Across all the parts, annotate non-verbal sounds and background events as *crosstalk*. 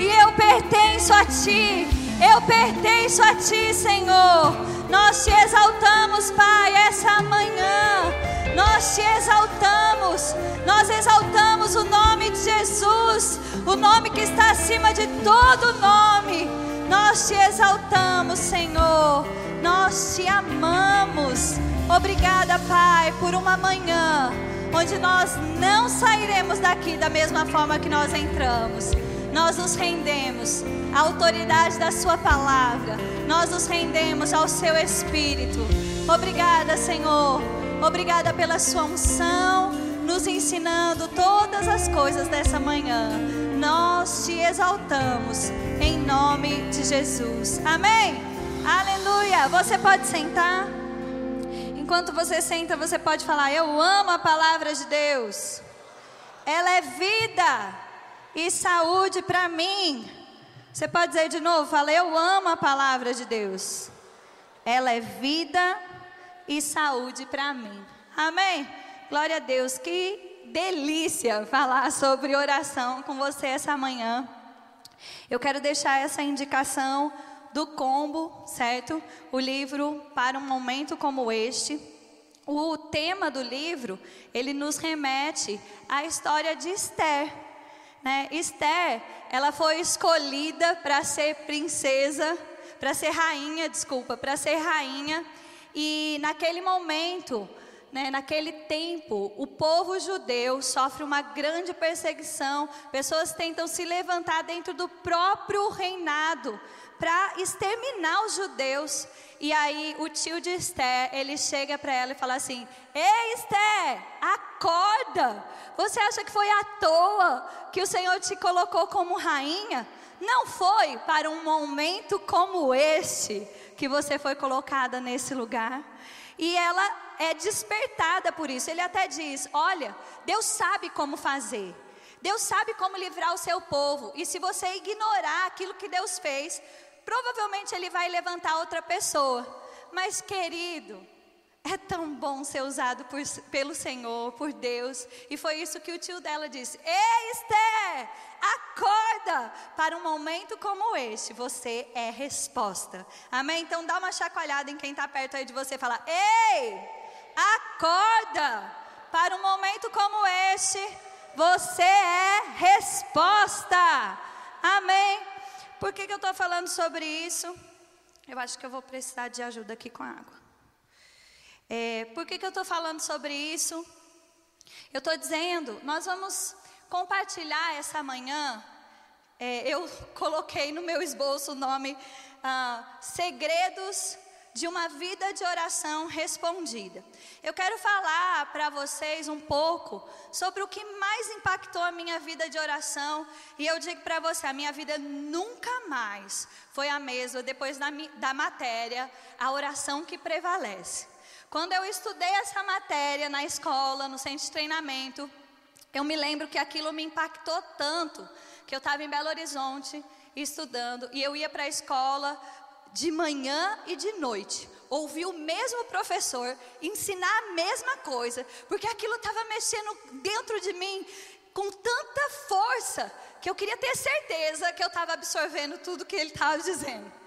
e eu pertenço a Ti. Eu pertenço a Ti, Senhor. Nós te exaltamos, Pai, essa manhã. Nós te exaltamos. Nós exaltamos o nome de Jesus, o nome que está acima de todo nome. Nós te exaltamos, Senhor. Nós te amamos. Obrigada, Pai, por uma manhã onde nós não sairemos daqui da mesma forma que nós entramos. Nós nos rendemos à autoridade da Sua palavra, nós nos rendemos ao Seu Espírito. Obrigada, Senhor. Obrigada pela Sua unção, nos ensinando todas as coisas dessa manhã. Nós te exaltamos em nome de Jesus. Amém. Aleluia. Você pode sentar. Enquanto você senta, você pode falar: Eu amo a palavra de Deus. Ela é vida e saúde para mim. Você pode dizer de novo: Fala, eu amo a palavra de Deus. Ela é vida e saúde para mim. Amém? Glória a Deus. Que delícia falar sobre oração com você essa manhã. Eu quero deixar essa indicação do combo, certo? O livro para um momento como este. O tema do livro, ele nos remete à história de Esther. Né? Esther, ela foi escolhida para ser princesa, para ser rainha, desculpa, para ser rainha. E naquele momento, né, naquele tempo, o povo judeu sofre uma grande perseguição. Pessoas tentam se levantar dentro do próprio reinado para exterminar os judeus. E aí o tio de Esther, ele chega para ela e fala assim: Ei Esther, acorda! Você acha que foi à toa que o Senhor te colocou como rainha? Não foi para um momento como este que você foi colocada nesse lugar. E ela é despertada por isso. Ele até diz: Olha, Deus sabe como fazer. Deus sabe como livrar o seu povo. E se você ignorar aquilo que Deus fez, provavelmente ele vai levantar outra pessoa. Mas, querido, é tão bom ser usado por, pelo Senhor, por Deus. E foi isso que o tio dela disse: Ei, Esther, acorda para um momento como este. Você é resposta. Amém? Então dá uma chacoalhada em quem está perto aí de você e fala: Ei, acorda para um momento como este. Você é resposta. Amém? Por que, que eu estou falando sobre isso? Eu acho que eu vou precisar de ajuda aqui com a água. É, por que, que eu estou falando sobre isso? Eu estou dizendo, nós vamos compartilhar essa manhã. É, eu *laughs* coloquei no meu esboço o nome ah, Segredos de uma vida de oração respondida. Eu quero falar para vocês um pouco sobre o que mais impactou a minha vida de oração. E eu digo para você: a minha vida nunca mais foi a mesma depois da, da matéria, a oração que prevalece. Quando eu estudei essa matéria na escola, no centro de treinamento, eu me lembro que aquilo me impactou tanto que eu estava em Belo Horizonte estudando e eu ia para a escola de manhã e de noite, ouvir o mesmo professor ensinar a mesma coisa, porque aquilo estava mexendo dentro de mim com tanta força que eu queria ter certeza que eu estava absorvendo tudo que ele estava dizendo.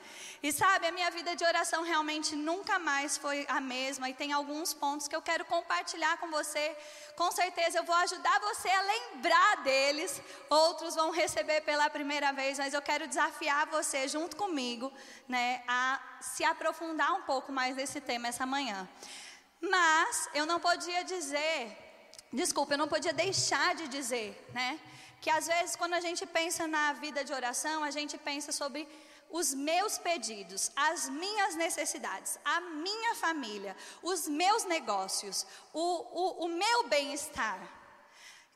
E sabe, a minha vida de oração realmente nunca mais foi a mesma. E tem alguns pontos que eu quero compartilhar com você. Com certeza eu vou ajudar você a lembrar deles. Outros vão receber pela primeira vez, mas eu quero desafiar você junto comigo, né, a se aprofundar um pouco mais nesse tema essa manhã. Mas eu não podia dizer, desculpa, eu não podia deixar de dizer, né, que às vezes quando a gente pensa na vida de oração, a gente pensa sobre os meus pedidos, as minhas necessidades, a minha família, os meus negócios, o, o, o meu bem-estar.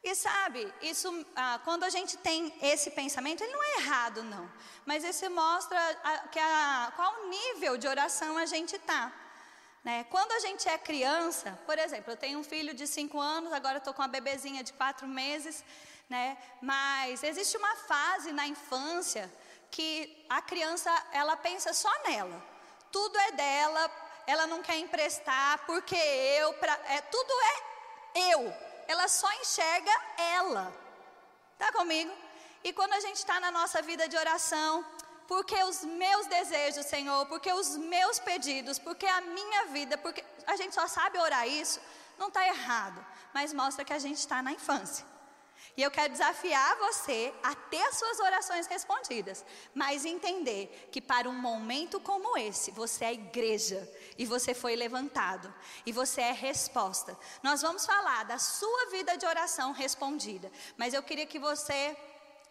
E sabe, isso, ah, quando a gente tem esse pensamento, ele não é errado, não. Mas isso mostra a, que a, qual nível de oração a gente está. Né? Quando a gente é criança, por exemplo, eu tenho um filho de 5 anos, agora estou com uma bebezinha de 4 meses, né? mas existe uma fase na infância que a criança ela pensa só nela. Tudo é dela, ela não quer emprestar porque eu, pra, é, tudo é eu. Ela só enxerga ela. Tá comigo? E quando a gente está na nossa vida de oração, porque os meus desejos, Senhor, porque os meus pedidos, porque a minha vida, porque a gente só sabe orar isso, não está errado, mas mostra que a gente está na infância. E eu quero desafiar você a ter as suas orações respondidas, mas entender que para um momento como esse, você é igreja e você foi levantado e você é resposta. Nós vamos falar da sua vida de oração respondida, mas eu queria que você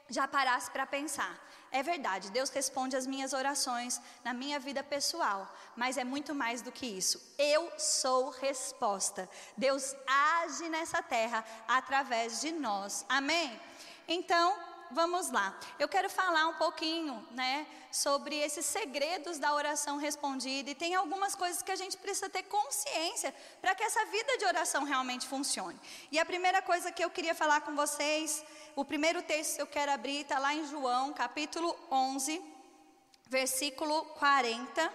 já parasse para pensar. É verdade, Deus responde as minhas orações na minha vida pessoal, mas é muito mais do que isso. Eu sou resposta. Deus age nessa terra através de nós. Amém? Então, vamos lá. Eu quero falar um pouquinho, né, sobre esses segredos da oração respondida e tem algumas coisas que a gente precisa ter consciência para que essa vida de oração realmente funcione. E a primeira coisa que eu queria falar com vocês, o primeiro texto que eu quero abrir está lá em João, capítulo 11, versículo 40.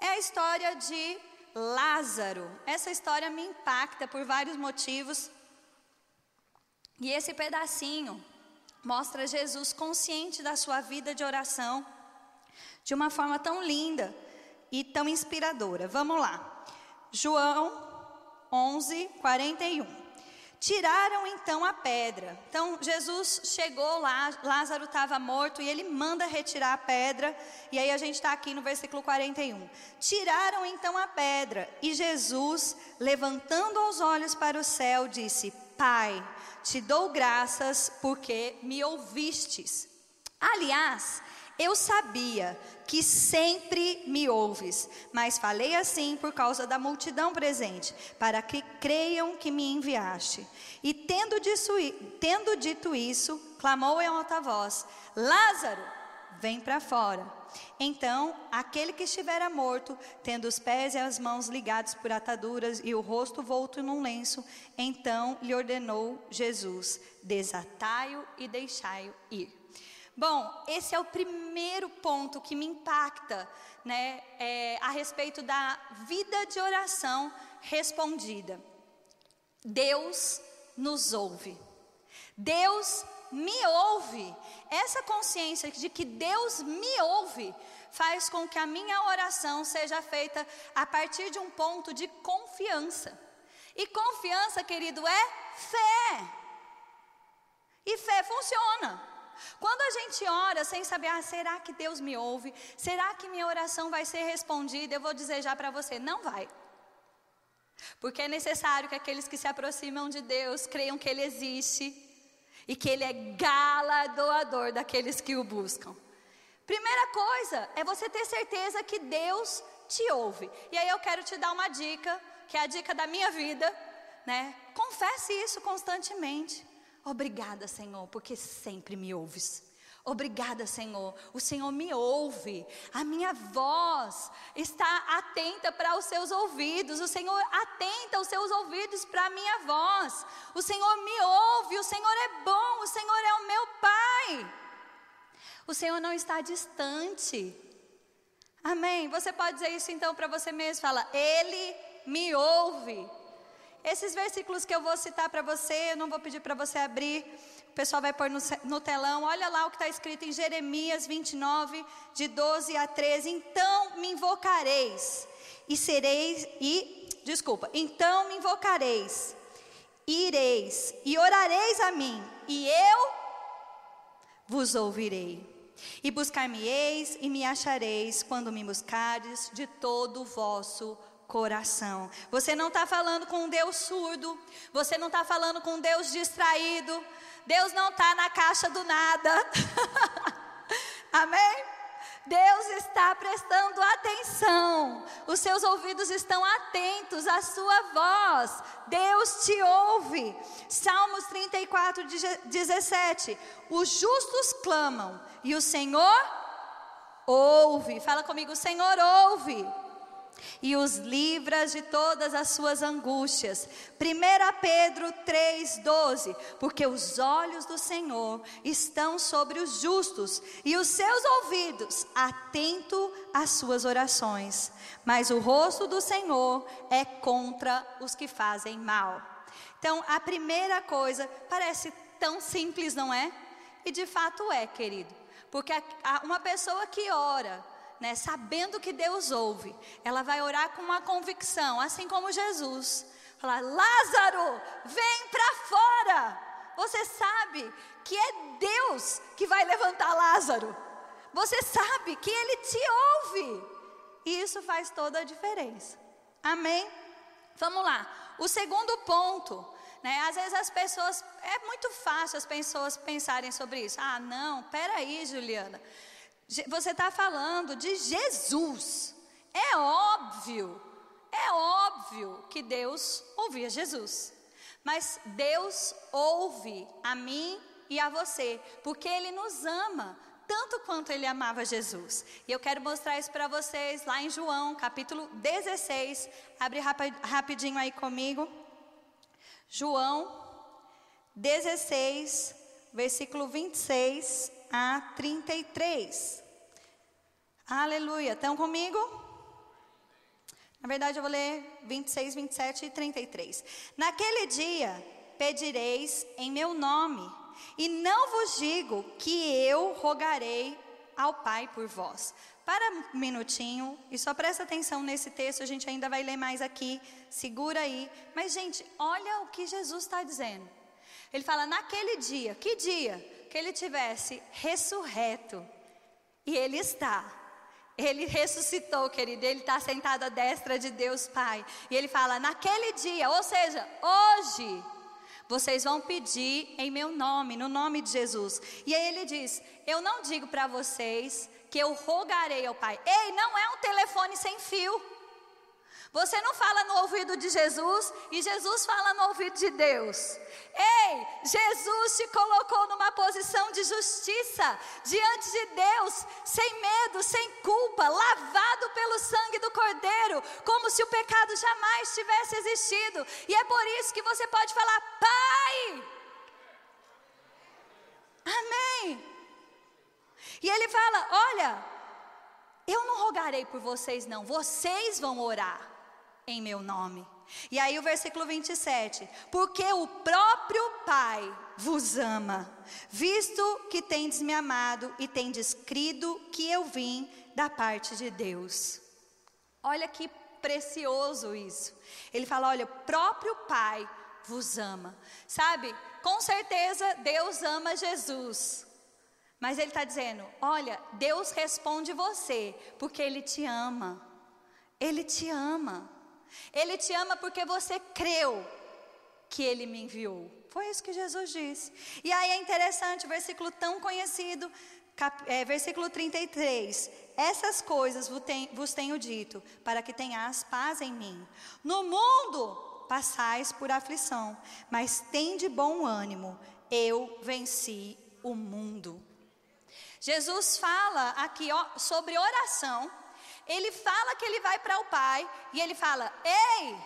É a história de Lázaro. Essa história me impacta por vários motivos. E esse pedacinho mostra Jesus consciente da sua vida de oração de uma forma tão linda e tão inspiradora. Vamos lá. João 11, 41. Tiraram então a pedra. Então Jesus chegou lá, Lázaro estava morto e ele manda retirar a pedra. E aí a gente está aqui no versículo 41. Tiraram então a pedra e Jesus, levantando os olhos para o céu, disse: Pai, te dou graças porque me ouvistes. Aliás, eu sabia que sempre me ouves, mas falei assim por causa da multidão presente, para que creiam que me enviaste. E tendo, disso, tendo dito isso, clamou em alta voz: Lázaro, vem para fora. Então, aquele que estivera morto, tendo os pés e as mãos ligados por ataduras e o rosto volto num lenço, então lhe ordenou Jesus: desatai-o e deixai-o ir. Bom, esse é o primeiro ponto que me impacta, né, é, a respeito da vida de oração respondida. Deus nos ouve. Deus me ouve. Essa consciência de que Deus me ouve faz com que a minha oração seja feita a partir de um ponto de confiança. E confiança, querido, é fé. E fé funciona. Quando a gente ora sem saber, ah, será que Deus me ouve? Será que minha oração vai ser respondida? Eu vou dizer já para você, não vai. Porque é necessário que aqueles que se aproximam de Deus creiam que Ele existe e que Ele é galardoador daqueles que o buscam. Primeira coisa é você ter certeza que Deus te ouve. E aí eu quero te dar uma dica, que é a dica da minha vida, né? Confesse isso constantemente. Obrigada, Senhor, porque sempre me ouves. Obrigada, Senhor. O Senhor me ouve. A minha voz está atenta para os seus ouvidos. O Senhor atenta os seus ouvidos para a minha voz. O Senhor me ouve. O Senhor é bom. O Senhor é o meu Pai. O Senhor não está distante. Amém. Você pode dizer isso então para você mesmo. Fala, Ele me ouve. Esses versículos que eu vou citar para você, eu não vou pedir para você abrir, pessoal vai pôr no, no telão. Olha lá o que está escrito em Jeremias 29, de 12 a 13. Então me invocareis e sereis, e, desculpa, então me invocareis, ireis e orareis a mim, e eu vos ouvirei. E buscar-me-eis e me achareis quando me buscardes de todo o vosso coração. Você não está falando com um Deus surdo, você não está falando com um Deus distraído, Deus não está na caixa do nada. *laughs* Amém? Deus está prestando atenção, os seus ouvidos estão atentos à sua voz, Deus te ouve. Salmos 34, 17: Os justos clamam e o Senhor ouve. Fala comigo, Senhor ouve e os livras de todas as suas angústias. 1 Pedro 3,12: Porque os olhos do Senhor estão sobre os justos e os seus ouvidos atento às suas orações, mas o rosto do Senhor é contra os que fazem mal. Então, a primeira coisa parece tão simples, não é? E de fato é, querido. Porque uma pessoa que ora, né, sabendo que Deus ouve, ela vai orar com uma convicção, assim como Jesus. Falar: Lázaro, vem para fora. Você sabe que é Deus que vai levantar Lázaro. Você sabe que Ele te ouve. E isso faz toda a diferença. Amém? Vamos lá. O segundo ponto, né? Às vezes as pessoas, é muito fácil as pessoas pensarem sobre isso. Ah, não, peraí, Juliana. Você está falando de Jesus. É óbvio, é óbvio que Deus ouvia Jesus. Mas Deus ouve a mim e a você, porque Ele nos ama tanto quanto Ele amava Jesus. E eu quero mostrar isso para vocês lá em João, capítulo 16. Abre rapidinho aí comigo. João 16, versículo 26 a 33. Aleluia. Estão comigo? Na verdade, eu vou ler 26, 27 e 33. Naquele dia pedireis em meu nome, e não vos digo que eu rogarei ao Pai por vós. Para um minutinho, e só presta atenção nesse texto, a gente ainda vai ler mais aqui, segura aí. Mas, gente, olha o que Jesus está dizendo. Ele fala: naquele dia, que dia? Que ele tivesse ressurreto. E ele está. Ele ressuscitou, querido. Ele está sentado à destra de Deus Pai. E ele fala: naquele dia, ou seja, hoje, vocês vão pedir em meu nome, no nome de Jesus. E aí ele diz: Eu não digo para vocês que eu rogarei ao Pai. Ei, não é um telefone sem fio. Você não fala no ouvido de Jesus e Jesus fala no ouvido de Deus. Ei, Jesus te colocou numa posição de justiça diante de Deus, sem medo, sem culpa, lavado pelo sangue do Cordeiro, como se o pecado jamais tivesse existido. E é por isso que você pode falar: Pai. Amém. E ele fala: Olha, eu não rogarei por vocês, não, vocês vão orar em meu nome. E aí o versículo 27, porque o próprio Pai vos ama, visto que tendes me amado e tendes crido que eu vim da parte de Deus. Olha que precioso isso. Ele fala: olha, o próprio Pai vos ama. Sabe, com certeza Deus ama Jesus. Mas Ele está dizendo: olha, Deus responde você, porque Ele te ama. Ele te ama. Ele te ama porque você creu que ele me enviou. Foi isso que Jesus disse. E aí é interessante o versículo tão conhecido, cap, é, versículo 33. Essas coisas vos, ten, vos tenho dito, para que tenhas paz em mim. No mundo passais por aflição, mas tende bom ânimo, eu venci o mundo. Jesus fala aqui ó, sobre oração ele fala que ele vai para o Pai e ele fala: Ei,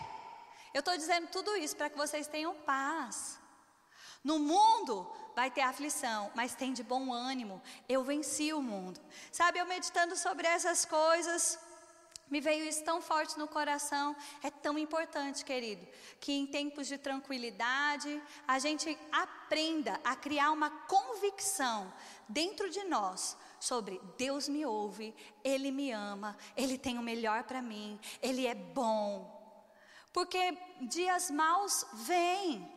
eu estou dizendo tudo isso para que vocês tenham paz. No mundo vai ter aflição, mas tem de bom ânimo. Eu venci o mundo. Sabe, eu meditando sobre essas coisas, me veio isso tão forte no coração. É tão importante, querido, que em tempos de tranquilidade, a gente aprenda a criar uma convicção dentro de nós sobre Deus me ouve, Ele me ama, Ele tem o melhor para mim, Ele é bom. Porque dias maus vêm,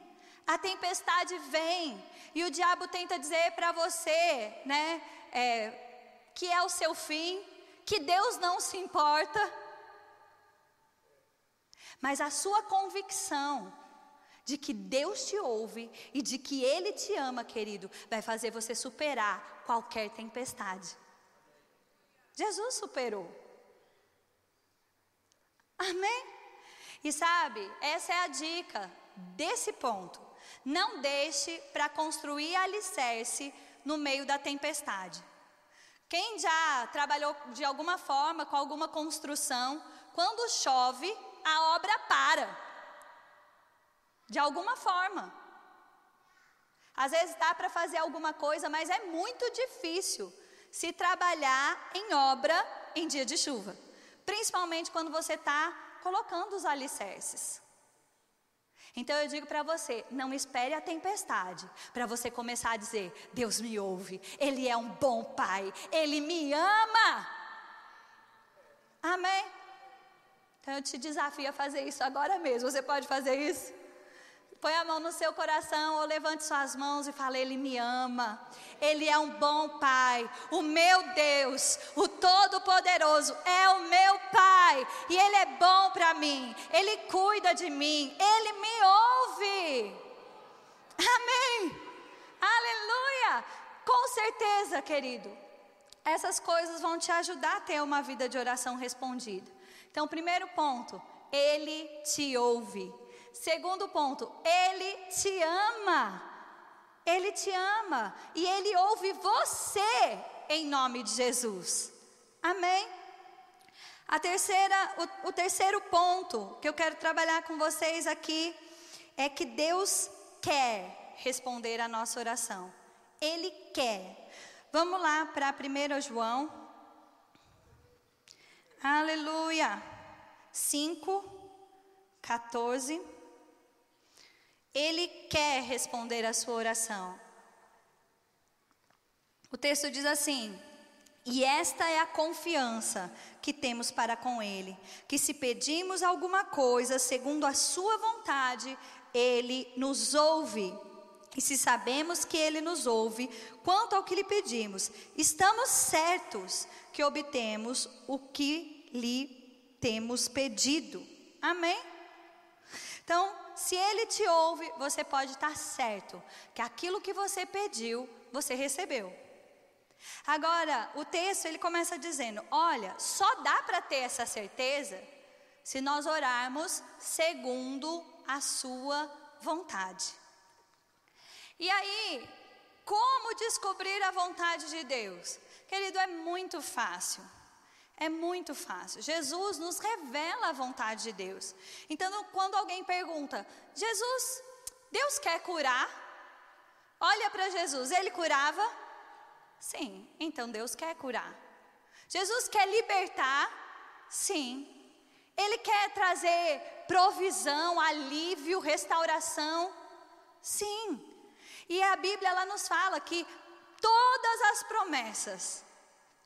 a tempestade vem, e o diabo tenta dizer para você, né, é, que é o seu fim, que Deus não se importa. Mas a sua convicção de que Deus te ouve e de que Ele te ama, querido, vai fazer você superar qualquer tempestade. Jesus superou. Amém? E sabe, essa é a dica desse ponto. Não deixe para construir alicerce no meio da tempestade. Quem já trabalhou de alguma forma com alguma construção, quando chove, a obra para. De alguma forma. Às vezes dá para fazer alguma coisa, mas é muito difícil se trabalhar em obra em dia de chuva. Principalmente quando você está colocando os alicerces. Então eu digo para você, não espere a tempestade para você começar a dizer: Deus me ouve, Ele é um bom Pai, Ele me ama. Amém? Então eu te desafio a fazer isso agora mesmo. Você pode fazer isso? Põe a mão no seu coração ou levante suas mãos e fale: Ele me ama. Ele é um bom Pai. O meu Deus, o Todo-Poderoso, é o meu Pai. E Ele é bom para mim. Ele cuida de mim. Ele me ouve. Amém. Aleluia. Com certeza, querido. Essas coisas vão te ajudar a ter uma vida de oração respondida. Então, primeiro ponto, Ele te ouve. Segundo ponto, Ele te ama. Ele te ama e Ele ouve você em nome de Jesus. Amém? A terceira, o, o terceiro ponto que eu quero trabalhar com vocês aqui é que Deus quer responder a nossa oração. Ele quer. Vamos lá para 1 João. Aleluia. 5, 14. Ele quer responder a sua oração. O texto diz assim: E esta é a confiança que temos para com Ele, que se pedimos alguma coisa segundo a Sua vontade, Ele nos ouve. E se sabemos que Ele nos ouve, quanto ao que lhe pedimos, estamos certos que obtemos o que lhe temos pedido. Amém? Então, se ele te ouve, você pode estar certo que aquilo que você pediu, você recebeu. Agora, o texto ele começa dizendo: olha, só dá para ter essa certeza se nós orarmos segundo a sua vontade. E aí, como descobrir a vontade de Deus? Querido, é muito fácil. É muito fácil. Jesus nos revela a vontade de Deus. Então, quando alguém pergunta, Jesus, Deus quer curar? Olha para Jesus, ele curava? Sim, então Deus quer curar. Jesus quer libertar? Sim. Ele quer trazer provisão, alívio, restauração? Sim. E a Bíblia ela nos fala que todas as promessas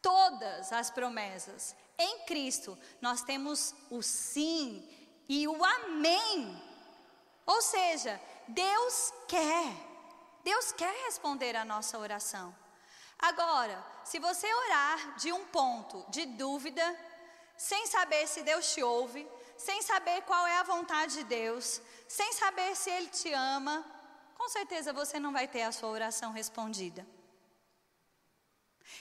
todas as promessas. Em Cristo, nós temos o sim e o amém. Ou seja, Deus quer, Deus quer responder a nossa oração. Agora, se você orar de um ponto de dúvida, sem saber se Deus te ouve, sem saber qual é a vontade de Deus, sem saber se Ele te ama, com certeza você não vai ter a sua oração respondida.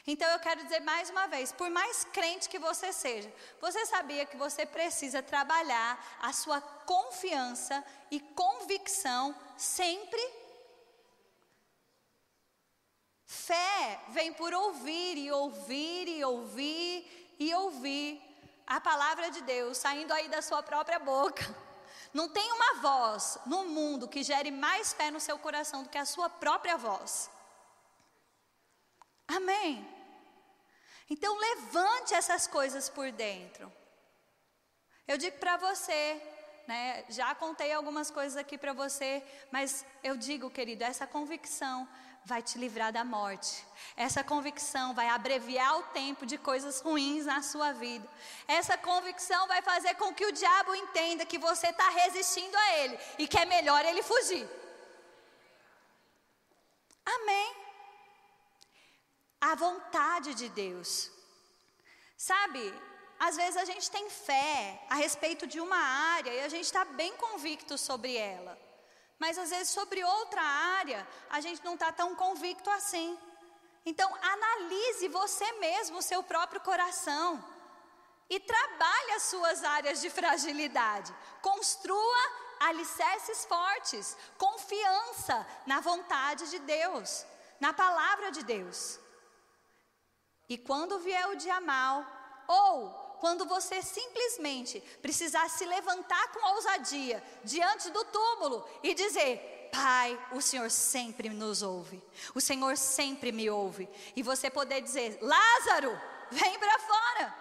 Então eu quero dizer mais uma vez: por mais crente que você seja, você sabia que você precisa trabalhar a sua confiança e convicção sempre? Fé vem por ouvir e ouvir e ouvir e ouvir a palavra de Deus saindo aí da sua própria boca. Não tem uma voz no mundo que gere mais fé no seu coração do que a sua própria voz. Amém. Então levante essas coisas por dentro. Eu digo para você, né, já contei algumas coisas aqui para você, mas eu digo, querido, essa convicção vai te livrar da morte. Essa convicção vai abreviar o tempo de coisas ruins na sua vida. Essa convicção vai fazer com que o diabo entenda que você está resistindo a ele e que é melhor ele fugir. Amém a vontade de Deus. Sabe, às vezes a gente tem fé a respeito de uma área e a gente está bem convicto sobre ela. Mas às vezes sobre outra área a gente não está tão convicto assim. Então analise você mesmo o seu próprio coração e trabalhe as suas áreas de fragilidade. Construa alicerces fortes, confiança na vontade de Deus, na palavra de Deus. E quando vier o dia mal, ou quando você simplesmente precisar se levantar com ousadia diante do túmulo e dizer: Pai, o Senhor sempre nos ouve, o Senhor sempre me ouve, e você poder dizer: Lázaro, vem para fora.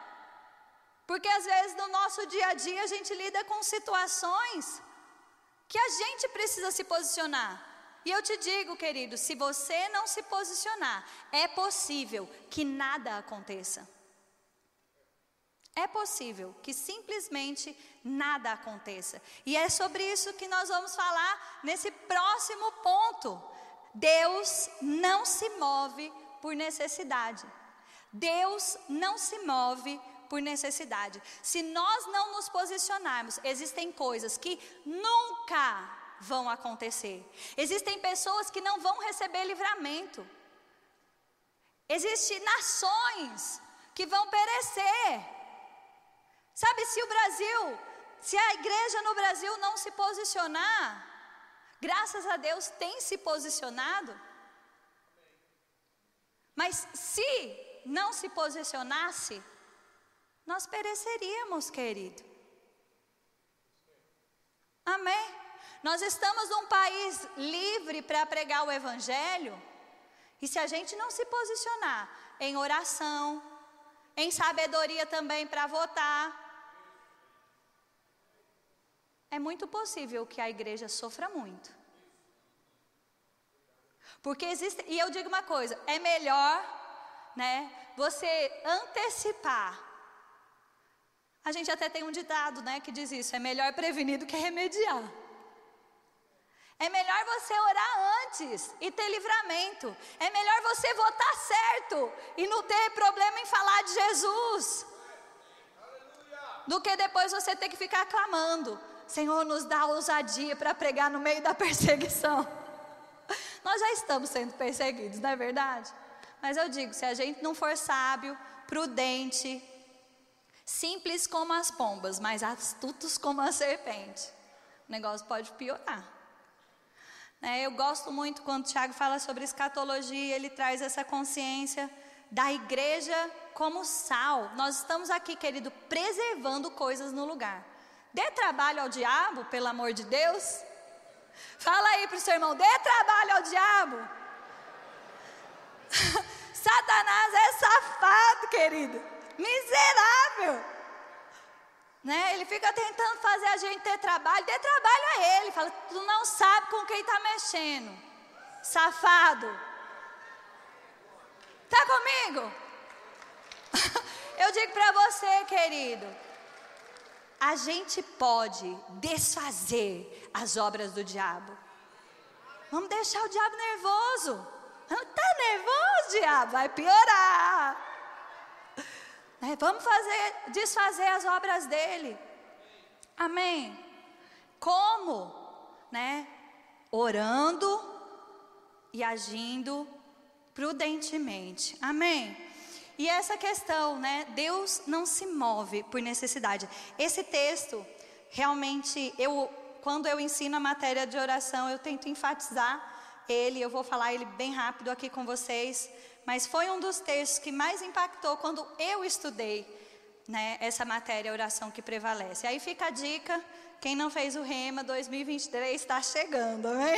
Porque às vezes no nosso dia a dia a gente lida com situações que a gente precisa se posicionar. E eu te digo, querido, se você não se posicionar, é possível que nada aconteça. É possível que simplesmente nada aconteça. E é sobre isso que nós vamos falar nesse próximo ponto. Deus não se move por necessidade. Deus não se move por necessidade. Se nós não nos posicionarmos, existem coisas que nunca vão acontecer. Existem pessoas que não vão receber livramento. Existem nações que vão perecer. Sabe, se o Brasil, se a igreja no Brasil não se posicionar, graças a Deus tem se posicionado. Mas se não se posicionasse, nós pereceríamos, querido. Amém? Nós estamos num país livre para pregar o Evangelho, e se a gente não se posicionar em oração, em sabedoria também para votar, é muito possível que a igreja sofra muito. Porque existe, e eu digo uma coisa, é melhor, né, você antecipar a gente até tem um ditado, né, que diz isso: é melhor prevenir do que remediar. É melhor você orar antes e ter livramento. É melhor você votar certo e não ter problema em falar de Jesus. Do que depois você ter que ficar clamando: Senhor, nos dá ousadia para pregar no meio da *laughs* perseguição. Nós já estamos sendo perseguidos, não é verdade? Mas eu digo: se a gente não for sábio, prudente, simples como as pombas, mas astutos como a serpente, o negócio pode piorar. Né, eu gosto muito quando o Tiago fala sobre escatologia, ele traz essa consciência da igreja como sal. Nós estamos aqui, querido, preservando coisas no lugar. Dê trabalho ao diabo, pelo amor de Deus. Fala aí para o seu irmão: dê trabalho ao diabo. *laughs* Satanás é safado, querido, miserável. Né? Ele fica tentando fazer a gente ter trabalho, dê trabalho a ele. Fala, tu não sabe com quem está mexendo. Safado. Está comigo? *laughs* Eu digo para você, querido, a gente pode desfazer as obras do diabo. Vamos deixar o diabo nervoso. Está nervoso, diabo? Vai piorar. Né? Vamos fazer, desfazer as obras dele. Amém. Como? Né? Orando e agindo prudentemente. Amém. E essa questão, né? Deus não se move por necessidade. Esse texto, realmente, eu, quando eu ensino a matéria de oração, eu tento enfatizar ele. Eu vou falar ele bem rápido aqui com vocês, mas foi um dos textos que mais impactou quando eu estudei né, essa matéria, oração que prevalece. Aí fica a dica, quem não fez o Rema 2023 está chegando, né?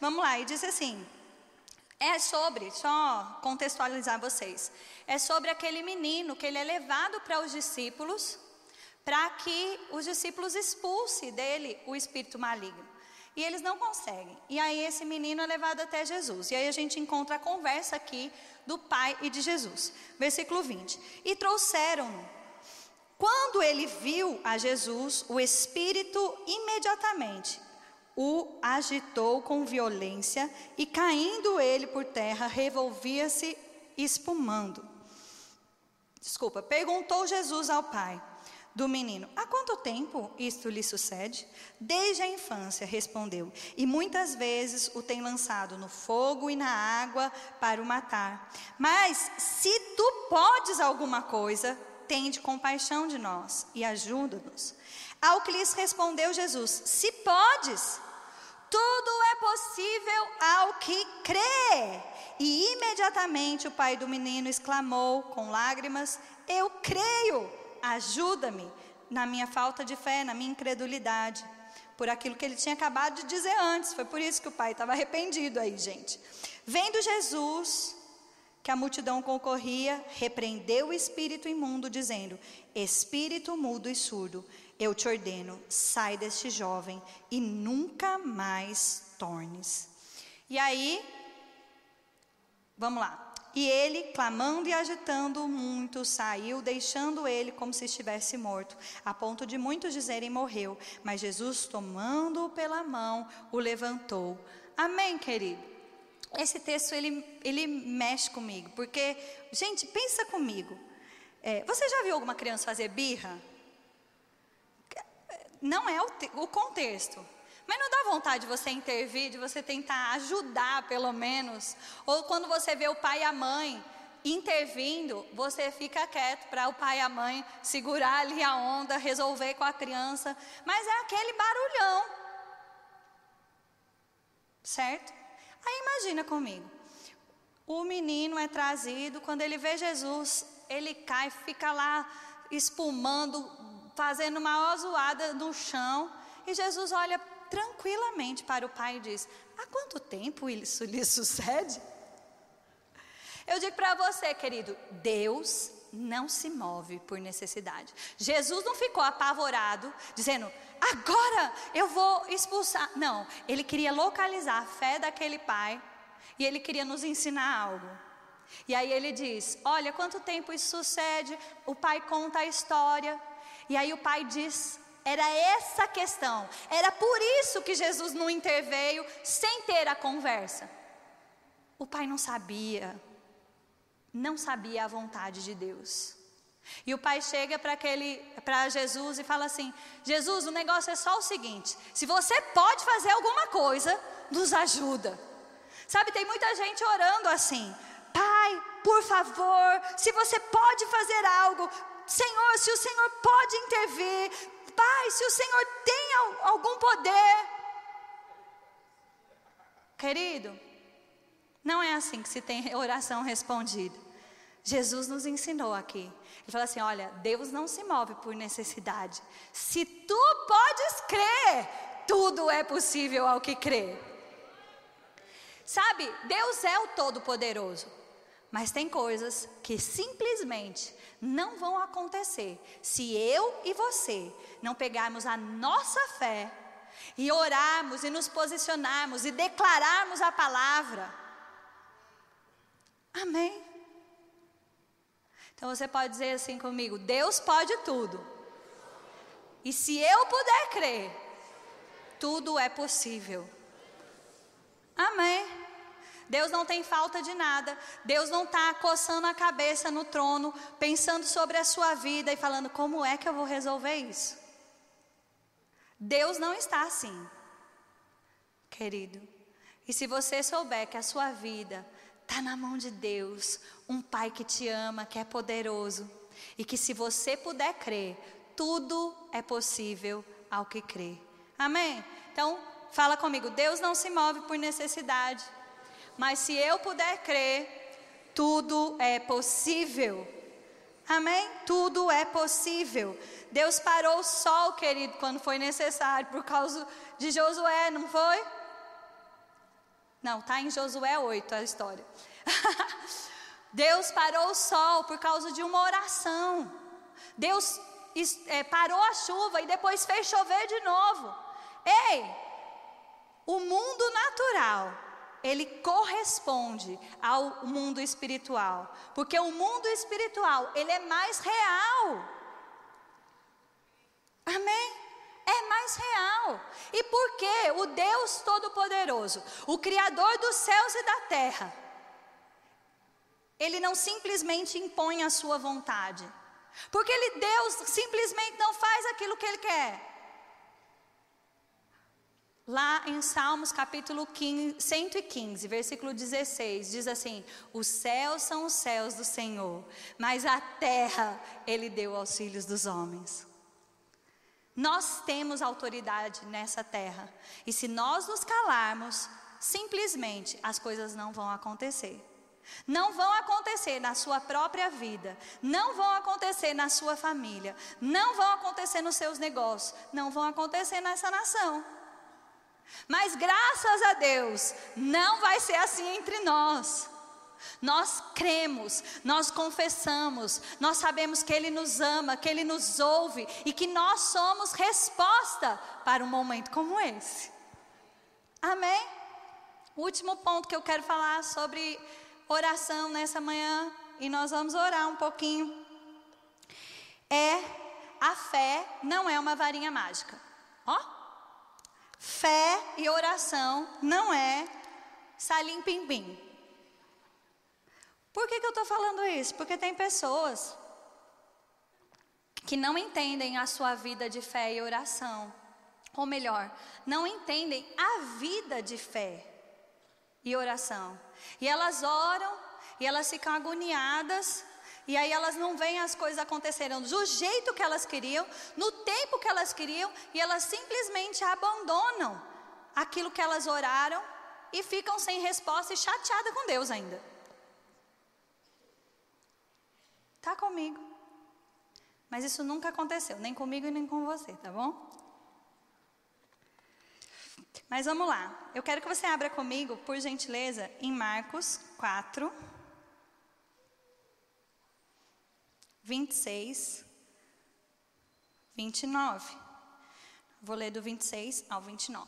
Vamos lá, e diz assim: é sobre, só contextualizar vocês, é sobre aquele menino que ele é levado para os discípulos, para que os discípulos expulsem dele o espírito maligno. E eles não conseguem. E aí esse menino é levado até Jesus. E aí a gente encontra a conversa aqui do pai e de Jesus. Versículo 20. E trouxeram-no. Quando ele viu a Jesus, o espírito imediatamente o agitou com violência e caindo ele por terra, revolvia-se espumando. Desculpa, perguntou Jesus ao pai: do menino: Há quanto tempo isto lhe sucede? Desde a infância, respondeu, e muitas vezes o tem lançado no fogo e na água para o matar. Mas se tu podes alguma coisa, tende compaixão de nós e ajuda-nos. Ao que lhes respondeu Jesus: Se podes, tudo é possível ao que crê. E imediatamente o pai do menino exclamou com lágrimas: Eu creio ajuda-me na minha falta de fé, na minha incredulidade, por aquilo que ele tinha acabado de dizer antes. Foi por isso que o pai estava arrependido aí, gente. Vendo Jesus que a multidão concorria, repreendeu o espírito imundo, dizendo: Espírito mudo e surdo, Eu te ordeno, sai deste jovem e nunca mais tornes. E aí, vamos lá. E ele, clamando e agitando muito, saiu, deixando ele como se estivesse morto, a ponto de muitos dizerem morreu. Mas Jesus, tomando-o pela mão, o levantou. Amém, querido? Esse texto ele, ele mexe comigo, porque, gente, pensa comigo. É, você já viu alguma criança fazer birra? Não é o, o contexto. Mas não dá vontade de você intervir, de você tentar ajudar, pelo menos. Ou quando você vê o pai e a mãe intervindo, você fica quieto para o pai e a mãe segurar ali a onda, resolver com a criança. Mas é aquele barulhão. Certo? Aí imagina comigo. O menino é trazido, quando ele vê Jesus, ele cai, fica lá espumando, fazendo uma zoada no chão. E Jesus olha tranquilamente para o pai e diz: Há quanto tempo isso lhe sucede? Eu digo para você, querido, Deus não se move por necessidade. Jesus não ficou apavorado, dizendo, agora eu vou expulsar. Não, ele queria localizar a fé daquele pai e ele queria nos ensinar algo. E aí ele diz: Olha, quanto tempo isso sucede? O pai conta a história. E aí o pai diz: Era essa a questão. Era por isso que Jesus não interveio sem ter a conversa. O pai não sabia não sabia a vontade de Deus. E o pai chega para Jesus e fala assim: Jesus, o negócio é só o seguinte: se você pode fazer alguma coisa, nos ajuda. Sabe, tem muita gente orando assim: Pai, por favor, se você pode fazer algo, Senhor, se o Senhor pode intervir, Pai, se o Senhor tem algum poder. Querido, não é assim que se tem oração respondida. Jesus nos ensinou aqui. Ele falou assim: olha, Deus não se move por necessidade. Se tu podes crer, tudo é possível ao que crê. Sabe, Deus é o Todo-Poderoso. Mas tem coisas que simplesmente não vão acontecer se eu e você não pegarmos a nossa fé e orarmos e nos posicionarmos e declararmos a palavra. Amém. Então você pode dizer assim comigo: Deus pode tudo. E se eu puder crer, tudo é possível. Amém. Deus não tem falta de nada. Deus não está coçando a cabeça no trono, pensando sobre a sua vida e falando: como é que eu vou resolver isso? Deus não está assim, querido. E se você souber que a sua vida Está na mão de Deus, um Pai que te ama, que é poderoso, e que se você puder crer, tudo é possível ao que crê. Amém? Então, fala comigo: Deus não se move por necessidade, mas se eu puder crer, tudo é possível. Amém? Tudo é possível. Deus parou o sol, querido, quando foi necessário, por causa de Josué, não foi? Não, está em Josué 8 a história. *laughs* Deus parou o sol por causa de uma oração. Deus é, parou a chuva e depois fez chover de novo. Ei, o mundo natural, ele corresponde ao mundo espiritual, porque o mundo espiritual, ele é mais real. Amém? é mais real. E por que o Deus Todo-Poderoso, o Criador dos céus e da terra, ele não simplesmente impõe a sua vontade? Porque ele, Deus simplesmente não faz aquilo que ele quer. Lá em Salmos capítulo 15, 115, versículo 16, diz assim: Os céus são os céus do Senhor, mas a terra ele deu aos filhos dos homens. Nós temos autoridade nessa terra. E se nós nos calarmos, simplesmente as coisas não vão acontecer. Não vão acontecer na sua própria vida, não vão acontecer na sua família, não vão acontecer nos seus negócios, não vão acontecer nessa nação. Mas graças a Deus, não vai ser assim entre nós. Nós cremos, nós confessamos, nós sabemos que Ele nos ama, que Ele nos ouve e que nós somos resposta para um momento como esse. Amém? O último ponto que eu quero falar sobre oração nessa manhã, e nós vamos orar um pouquinho, é a fé não é uma varinha mágica. Ó, fé e oração não é salim pim pim. Por que, que eu estou falando isso? Porque tem pessoas que não entendem a sua vida de fé e oração. Ou melhor, não entendem a vida de fé e oração. E elas oram e elas ficam agoniadas. E aí elas não veem as coisas acontecerem do jeito que elas queriam, no tempo que elas queriam, e elas simplesmente abandonam aquilo que elas oraram e ficam sem resposta e chateadas com Deus ainda. Está comigo. Mas isso nunca aconteceu, nem comigo e nem com você, tá bom? Mas vamos lá. Eu quero que você abra comigo, por gentileza, em Marcos 4, 26, 29. Vou ler do 26 ao 29.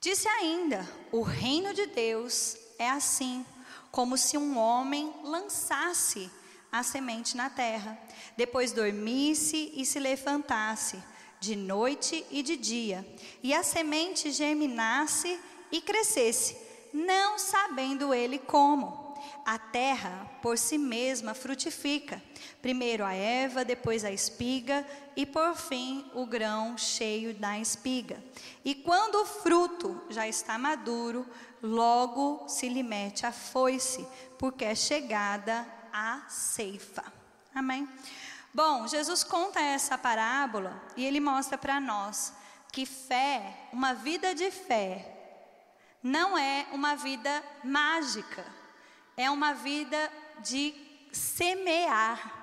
Disse ainda: O reino de Deus é assim, como se um homem lançasse a semente na terra. Depois dormisse e se levantasse, de noite e de dia, e a semente germinasse e crescesse, não sabendo ele como. A terra por si mesma frutifica, primeiro a erva, depois a espiga e por fim o grão cheio da espiga. E quando o fruto já está maduro, logo se lhe mete a foice, porque é chegada a ceifa. Amém? Bom, Jesus conta essa parábola e ele mostra para nós que fé, uma vida de fé, não é uma vida mágica, é uma vida de semear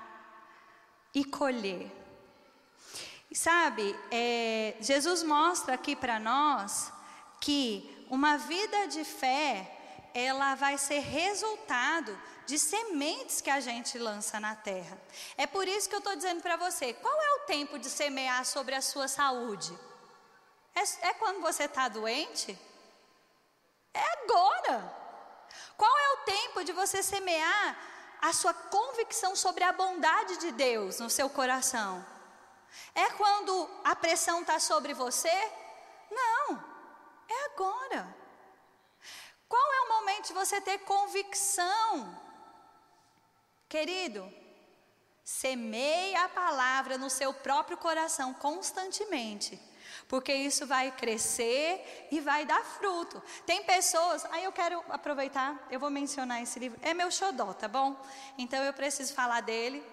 e colher. E sabe, é, Jesus mostra aqui para nós que uma vida de fé, ela vai ser resultado de sementes que a gente lança na terra. É por isso que eu estou dizendo para você: qual é o tempo de semear sobre a sua saúde? É, é quando você está doente? É agora. Qual é o tempo de você semear a sua convicção sobre a bondade de Deus no seu coração? É quando a pressão está sobre você? Não, é agora. Qual é o momento de você ter convicção Querido, semeie a palavra no seu próprio coração constantemente, porque isso vai crescer e vai dar fruto. Tem pessoas, aí eu quero aproveitar, eu vou mencionar esse livro, é meu xodó, tá bom? Então eu preciso falar dele.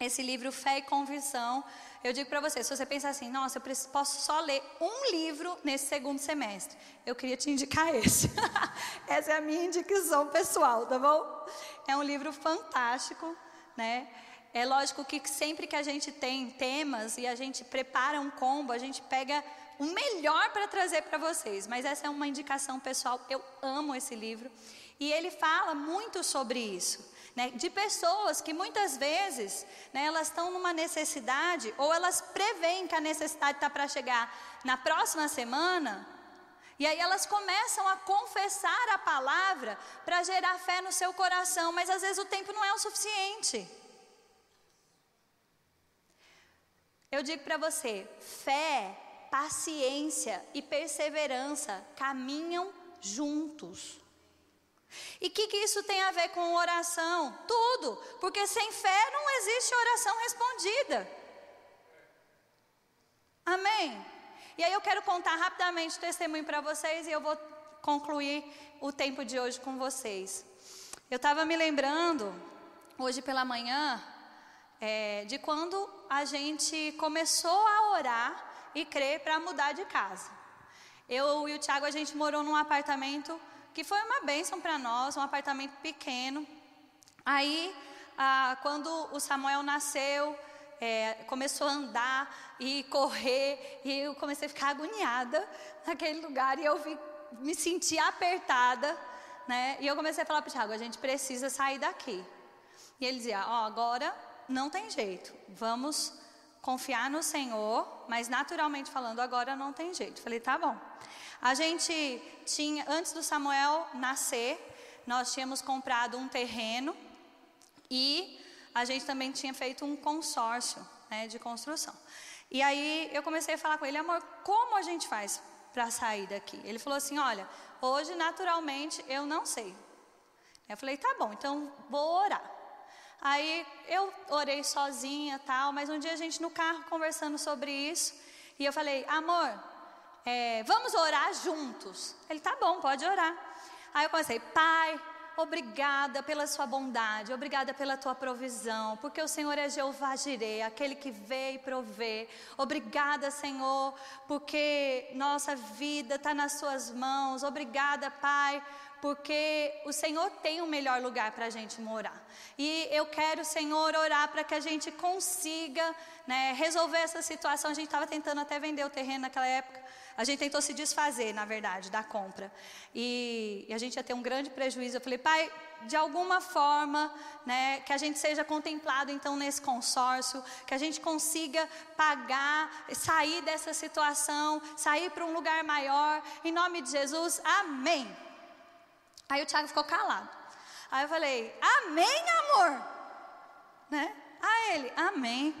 Esse livro Fé e Convicção, eu digo para você, se você pensar assim, nossa, eu posso só ler um livro nesse segundo semestre, eu queria te indicar *laughs* esse. Essa é a minha indicação pessoal, tá bom? É um livro fantástico, né? É lógico que sempre que a gente tem temas e a gente prepara um combo, a gente pega o melhor para trazer para vocês. Mas essa é uma indicação pessoal. Eu amo esse livro e ele fala muito sobre isso né, de pessoas que muitas vezes né, elas estão numa necessidade ou elas preveem que a necessidade está para chegar na próxima semana. E aí elas começam a confessar a palavra para gerar fé no seu coração, mas às vezes o tempo não é o suficiente. Eu digo para você, fé, paciência e perseverança caminham juntos. E o que, que isso tem a ver com oração? Tudo, porque sem fé não existe oração respondida. Amém? E aí eu quero contar rapidamente o testemunho para vocês e eu vou concluir o tempo de hoje com vocês. Eu estava me lembrando, hoje pela manhã, é, de quando a gente começou a orar e crer para mudar de casa. Eu e o Tiago, a gente morou num apartamento que foi uma bênção para nós, um apartamento pequeno. Aí, ah, quando o Samuel nasceu, é, começou a andar e correr, e eu comecei a ficar agoniada *laughs* naquele lugar, e eu vi, me senti apertada, né? E eu comecei a falar para o Tiago, a gente precisa sair daqui. E ele dizia, ó, oh, agora não tem jeito, vamos confiar no Senhor, mas naturalmente falando, agora não tem jeito. Falei, tá bom. A gente tinha, antes do Samuel nascer, nós tínhamos comprado um terreno e a gente também tinha feito um consórcio né, de construção. E aí eu comecei a falar com ele, amor, como a gente faz para sair daqui? Ele falou assim: olha, hoje naturalmente eu não sei. Eu falei, tá bom, então vou orar. Aí eu orei sozinha tal, mas um dia a gente no carro conversando sobre isso, e eu falei, amor, é, vamos orar juntos. Ele, tá bom, pode orar. Aí eu comecei, pai, obrigada pela sua bondade, obrigada pela tua provisão, porque o Senhor é Jeová Jireh, aquele que vê e provê. Obrigada, Senhor, porque nossa vida está nas suas mãos. Obrigada, Pai, porque o Senhor tem o um melhor lugar para a gente morar. E eu quero, Senhor, orar para que a gente consiga né, resolver essa situação. A gente estava tentando até vender o terreno naquela época. A gente tentou se desfazer, na verdade, da compra. E, e, a gente ia ter um grande prejuízo. Eu falei, pai, de alguma forma, né, que a gente seja contemplado então nesse consórcio, que a gente consiga pagar, sair dessa situação, sair para um lugar maior. Em nome de Jesus, amém. Aí o Tiago ficou calado. Aí eu falei, amém, amor. Né? Aí ele, amém.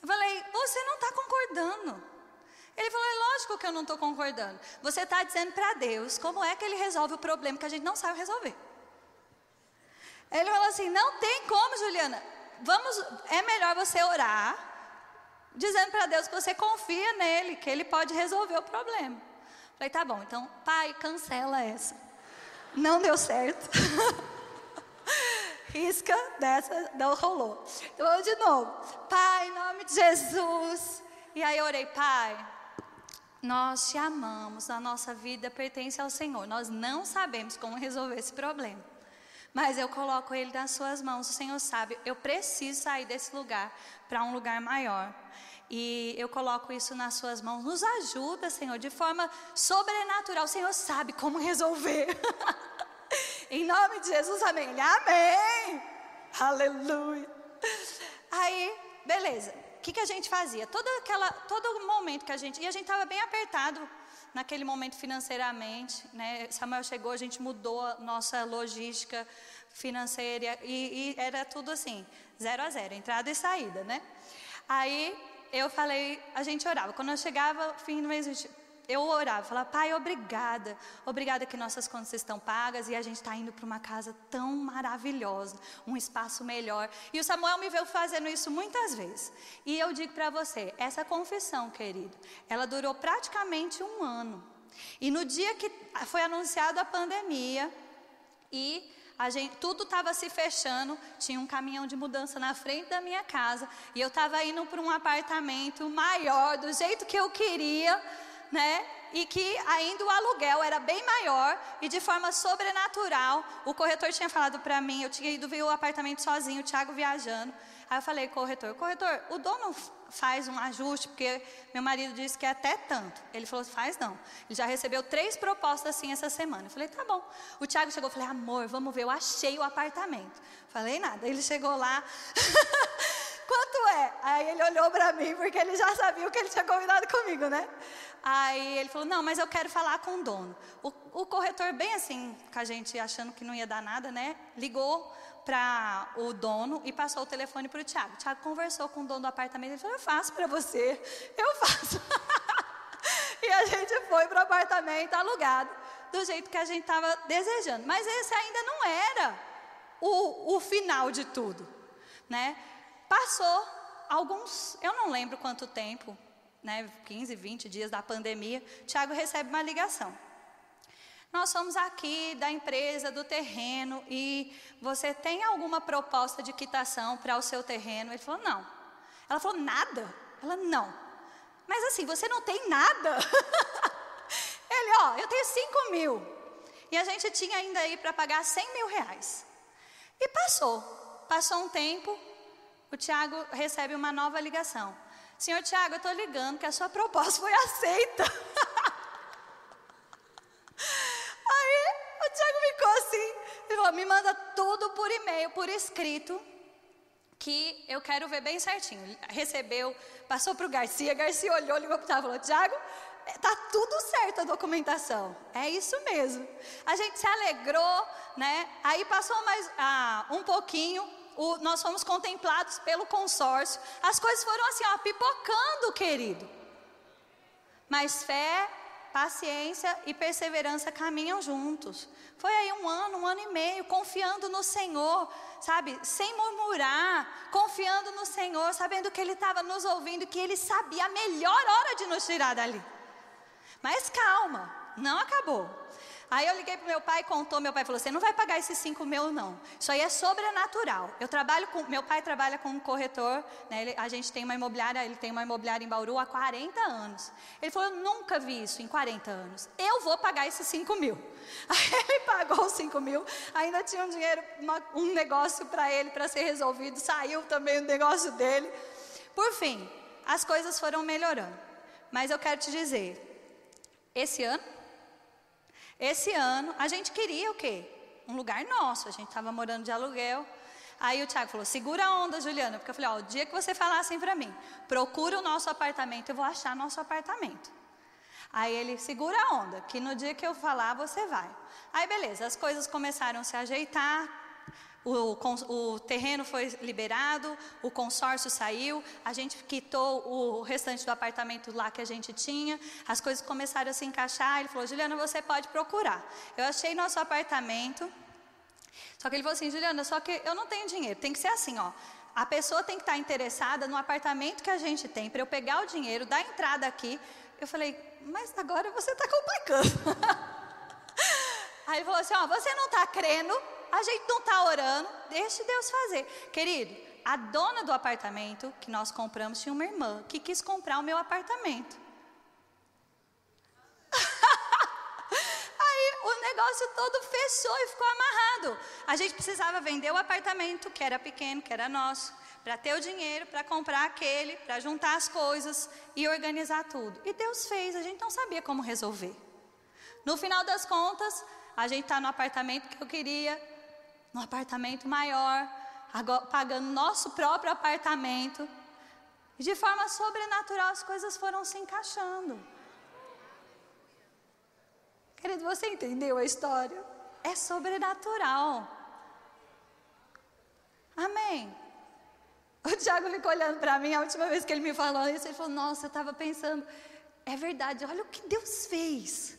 Eu falei, você não está concordando. Ele falou: é lógico que eu não estou concordando. Você está dizendo para Deus como é que ele resolve o problema que a gente não sabe resolver. Ele falou assim: não tem como, Juliana. Vamos, é melhor você orar, dizendo para Deus que você confia nele, que ele pode resolver o problema. Falei: tá bom, então, pai, cancela essa. Não deu certo. *laughs* Risca dessa, não rolou. Então, vamos de novo. Pai, em nome de Jesus. E aí eu orei, pai, nós te amamos, a nossa vida pertence ao Senhor. Nós não sabemos como resolver esse problema. Mas eu coloco ele nas suas mãos. O Senhor sabe, eu preciso sair desse lugar para um lugar maior. E eu coloco isso nas suas mãos. Nos ajuda, Senhor, de forma sobrenatural. O Senhor sabe como resolver. *laughs* em nome de Jesus, amém. Amém. Aleluia. Aí, beleza que, que a gente fazia? Todo, aquela, todo momento que a gente. E a gente estava bem apertado naquele momento financeiramente. Né? Samuel chegou, a gente mudou a nossa logística financeira e, e era tudo assim, zero a zero, entrada e saída, né? Aí eu falei, a gente orava. Quando eu chegava, fim do mês, eu orava, falava, Pai, obrigada, obrigada que nossas contas estão pagas e a gente está indo para uma casa tão maravilhosa, um espaço melhor. E o Samuel me veio fazendo isso muitas vezes. E eu digo para você, essa confissão, querido, ela durou praticamente um ano. E no dia que foi anunciada a pandemia e gente, tudo estava se fechando, tinha um caminhão de mudança na frente da minha casa e eu estava indo para um apartamento maior, do jeito que eu queria né? E que ainda o aluguel era bem maior e de forma sobrenatural. O corretor tinha falado para mim, eu tinha ido ver o apartamento sozinho, o Thiago viajando. Aí eu falei, corretor, corretor, o dono faz um ajuste, porque meu marido disse que é até tanto. Ele falou, faz não. Ele já recebeu três propostas assim essa semana. Eu falei, tá bom. O Thiago chegou, falei, amor, vamos ver, eu achei o apartamento. Falei nada. Ele chegou lá. *laughs* Quanto é? Aí ele olhou para mim, porque ele já sabia o que ele tinha combinado comigo, né? Aí ele falou: Não, mas eu quero falar com o dono. O, o corretor, bem assim, com a gente achando que não ia dar nada, né? Ligou para o dono e passou o telefone para o Tiago. O Tiago conversou com o dono do apartamento. Ele falou: Eu faço para você, eu faço. *laughs* e a gente foi para o apartamento alugado, do jeito que a gente estava desejando. Mas esse ainda não era o, o final de tudo, né? Passou alguns, eu não lembro quanto tempo, né, 15, 20 dias da pandemia, Tiago recebe uma ligação. Nós somos aqui da empresa, do terreno, e você tem alguma proposta de quitação para o seu terreno? Ele falou, não. Ela falou, nada? Ela, não. Mas assim, você não tem nada? *laughs* Ele, ó, eu tenho 5 mil. E a gente tinha ainda aí para pagar 100 mil reais. E passou. Passou um tempo, o Tiago recebe uma nova ligação. Senhor Tiago, eu estou ligando que a sua *laughs* proposta foi aceita. Aí o Tiago ficou tudo por e-mail, por escrito, que eu quero ver bem certinho. Recebeu, passou para o Garcia, Garcia olhou, ligou para o Tiago e falou: Tiago, tá tudo certo a documentação. É isso mesmo. A gente se alegrou, né? Aí passou mais ah, um pouquinho, o, nós fomos contemplados pelo consórcio. As coisas foram assim, ó, pipocando, querido. Mas fé, paciência e perseverança caminham juntos. Foi aí um ano, um ano e meio, confiando no Senhor, sabe? Sem murmurar, confiando no Senhor, sabendo que Ele estava nos ouvindo, que Ele sabia a melhor hora de nos tirar dali. Mas calma, não acabou. Aí eu liguei para meu pai contou, meu pai falou: "Você não vai pagar esses 5 mil não. Isso aí é sobrenatural. Eu trabalho com, meu pai trabalha com um corretor, né? Ele, a gente tem uma imobiliária, ele tem uma imobiliária em Bauru há 40 anos. Ele falou: "Eu nunca vi isso em 40 anos. Eu vou pagar esses 5 mil." *laughs* Aí ele pagou os 5 mil, ainda tinha um dinheiro, uma, um negócio para ele para ser resolvido, saiu também o negócio dele. Por fim, as coisas foram melhorando. Mas eu quero te dizer, esse ano esse ano, a gente queria o quê? Um lugar nosso. A gente estava morando de aluguel. Aí o Tiago falou: segura a onda, Juliana. Porque eu falei: ó, o dia que você falar assim para mim, procura o nosso apartamento, eu vou achar nosso apartamento. Aí ele segura a onda, que no dia que eu falar, você vai. Aí beleza, as coisas começaram a se ajeitar, o, o, terreno foi liberado, o consórcio saiu, a gente quitou o restante do apartamento lá que a gente tinha, as coisas começaram a se encaixar. Ele falou: Juliana, você pode procurar. Eu achei nosso apartamento, só que ele falou assim: Juliana, só que eu não tenho dinheiro, tem que ser assim, ó. A pessoa tem que estar interessada no apartamento que a gente tem, para eu pegar o dinheiro, dar entrada aqui. Eu falei: Mas agora você está complicando. *laughs* Aí ele falou assim: Ó, você não está crendo a gente não está orando, deixe Deus fazer. Querido, a dona do apartamento que nós compramos tinha uma irmã que quis comprar o meu apartamento. *laughs* Aí o negócio todo fechou e ficou amarrado. A gente precisava vender o apartamento, que era pequeno, que era nosso, para ter o dinheiro para comprar aquele, para juntar as coisas e organizar tudo. E Deus fez, a gente não sabia como resolver. No final das contas, a gente está no apartamento que eu queria, num apartamento maior, agora, pagando nosso próprio apartamento. E de forma sobrenatural as coisas foram se encaixando. Querido, você entendeu a história? É sobrenatural. Amém. O Tiago ficou olhando para mim, a última vez que ele me falou isso, ele falou: Nossa, eu estava pensando, é verdade, olha o que Deus fez.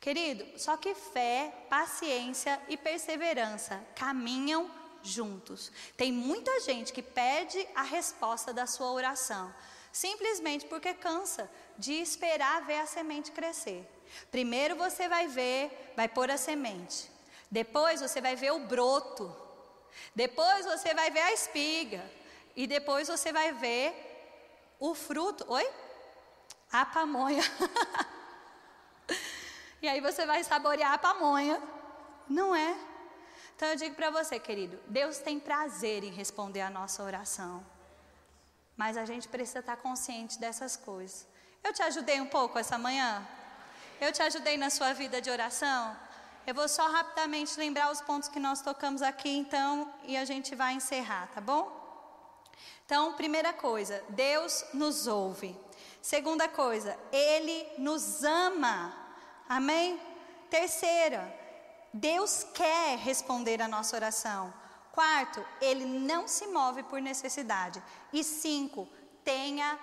Querido, só que fé, paciência e perseverança caminham juntos. Tem muita gente que pede a resposta da sua oração, simplesmente porque cansa de esperar ver a semente crescer. Primeiro você vai ver, vai pôr a semente. Depois você vai ver o broto. Depois você vai ver a espiga. E depois você vai ver o fruto. Oi? A pamonha. *laughs* E aí você vai saborear a pamonha. Não é? Então eu digo para você, querido, Deus tem prazer em responder a nossa oração. Mas a gente precisa estar consciente dessas coisas. Eu te ajudei um pouco essa manhã? Eu te ajudei na sua vida de oração? Eu vou só rapidamente lembrar os pontos que nós tocamos aqui, então, e a gente vai encerrar, tá bom? Então, primeira coisa, Deus nos ouve. Segunda coisa, Ele nos ama. Amém? Terceira, Deus quer responder a nossa oração. Quarto, Ele não se move por necessidade. E cinco, tenha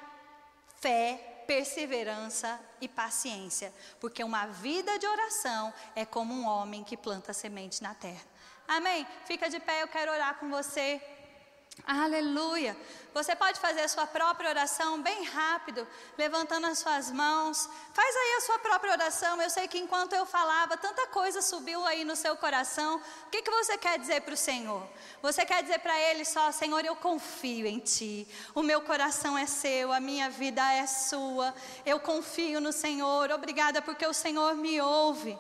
fé, perseverança e paciência, porque uma vida de oração é como um homem que planta semente na terra. Amém? Fica de pé, eu quero orar com você. Aleluia. Você pode fazer a sua própria oração bem rápido, levantando as suas mãos. Faz aí a sua própria oração. Eu sei que enquanto eu falava, tanta coisa subiu aí no seu coração. O que, que você quer dizer para o Senhor? Você quer dizer para Ele só: Senhor, eu confio em Ti. O meu coração é seu, a minha vida é sua. Eu confio no Senhor. Obrigada porque o Senhor me ouve.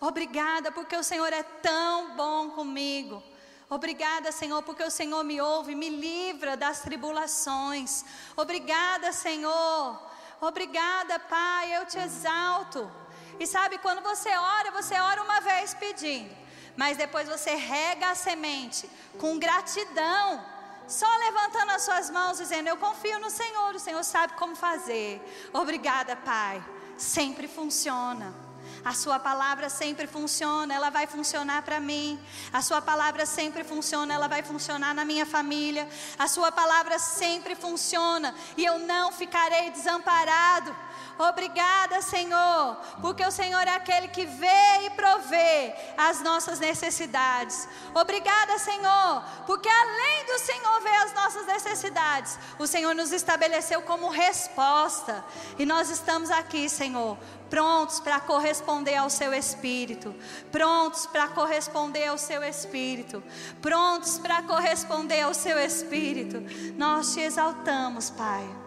Obrigada porque o Senhor é tão bom comigo. Obrigada, Senhor, porque o Senhor me ouve, me livra das tribulações. Obrigada, Senhor. Obrigada, Pai, eu te exalto. E sabe, quando você ora, você ora uma vez pedindo. mas depois você rega a semente com gratidão. Só levantando as suas mãos, dizendo: Eu confio no Senhor, o Senhor sabe como fazer. Obrigada, Pai. Sempre funciona. A sua palavra sempre funciona, ela vai funcionar para mim. A sua palavra sempre funciona, ela vai funcionar na minha família. A sua palavra sempre funciona e eu não ficarei desamparado. Obrigada, Senhor, porque o Senhor é aquele que vê e provê as nossas necessidades. Obrigada, Senhor, porque além do Senhor ver as nossas necessidades, o Senhor nos estabeleceu como resposta. E nós estamos aqui, Senhor, prontos para corresponder ao seu espírito, prontos para corresponder ao seu espírito, prontos para corresponder ao seu espírito. Nós te exaltamos, Pai.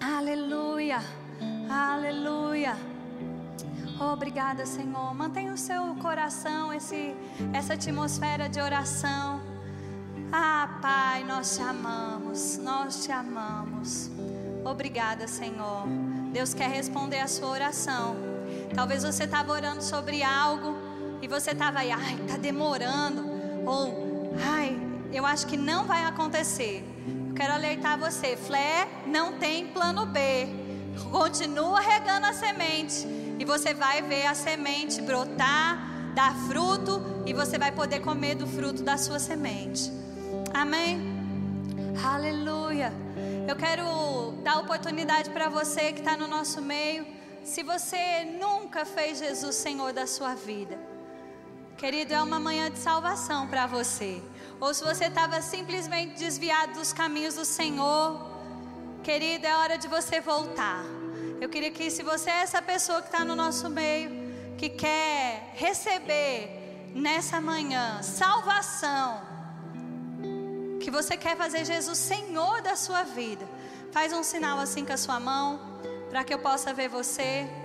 Aleluia, aleluia. Obrigada, Senhor. Mantenha o seu coração, esse, essa atmosfera de oração. Ah, Pai, nós te amamos, nós te amamos. Obrigada, Senhor. Deus quer responder a sua oração. Talvez você estava orando sobre algo e você estava aí, ai, está demorando. Ou, ai, eu acho que não vai acontecer. Quero alertar você, Flé não tem plano B. Continua regando a semente e você vai ver a semente brotar, dar fruto e você vai poder comer do fruto da sua semente. Amém? Aleluia. Eu quero dar oportunidade para você que está no nosso meio. Se você nunca fez Jesus Senhor da sua vida, querido, é uma manhã de salvação para você. Ou se você estava simplesmente desviado dos caminhos do Senhor, querido, é hora de você voltar. Eu queria que, se você é essa pessoa que está no nosso meio, que quer receber nessa manhã salvação, que você quer fazer Jesus Senhor da sua vida, faz um sinal assim com a sua mão, para que eu possa ver você.